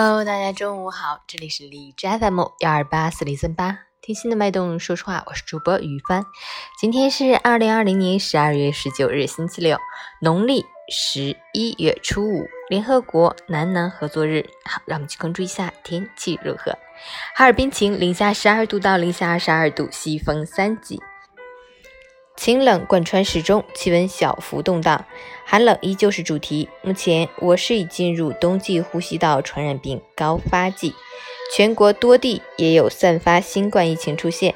Hello，大家中午好，这里是荔枝 FM 幺二八四零三八，听心的脉动，说实话，我是主播于帆。今天是二零二零年十二月十九日，星期六，农历十一月初五，联合国南南合作日。好，让我们去关注一下天气如何。哈尔滨晴，零下十二度到零下二十二度，西风三级。晴冷贯穿始终，气温小幅动荡，寒冷依旧是主题。目前，我市已进入冬季呼吸道传染病高发季，全国多地也有散发新冠疫情出现。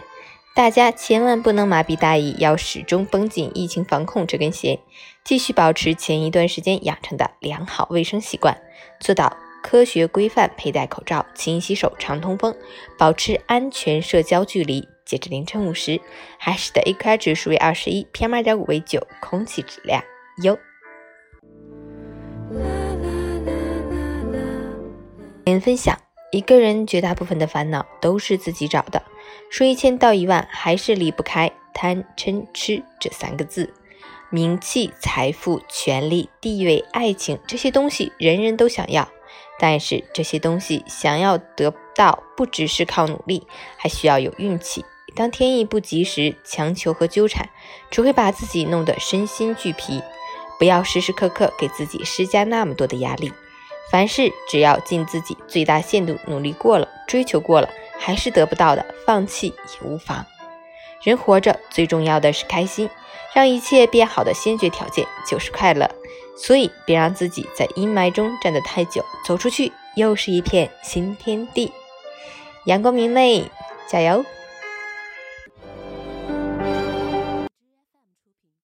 大家千万不能麻痹大意，要始终绷紧疫情防控这根弦，继续保持前一段时间养成的良好卫生习惯，做到科学规范佩戴口罩、勤洗手、常通风，保持安全社交距离。截至凌晨五时，海市的 AQI 指数为二十一，PM 二点五为九，空气质量优。人分享，一个人绝大部分的烦恼都是自己找的。说一千道一万，还是离不开贪嗔痴这三个字。名气、财富、权力、地位、爱情这些东西，人人都想要。但是这些东西想要得到，不只是靠努力，还需要有运气。当天意不及时，强求和纠缠，只会把自己弄得身心俱疲。不要时时刻刻给自己施加那么多的压力。凡事只要尽自己最大限度努力过了，追求过了，还是得不到的，放弃也无妨。人活着最重要的是开心，让一切变好的先决条件就是快乐。所以别让自己在阴霾中站得太久，走出去又是一片新天地。阳光明媚，加油！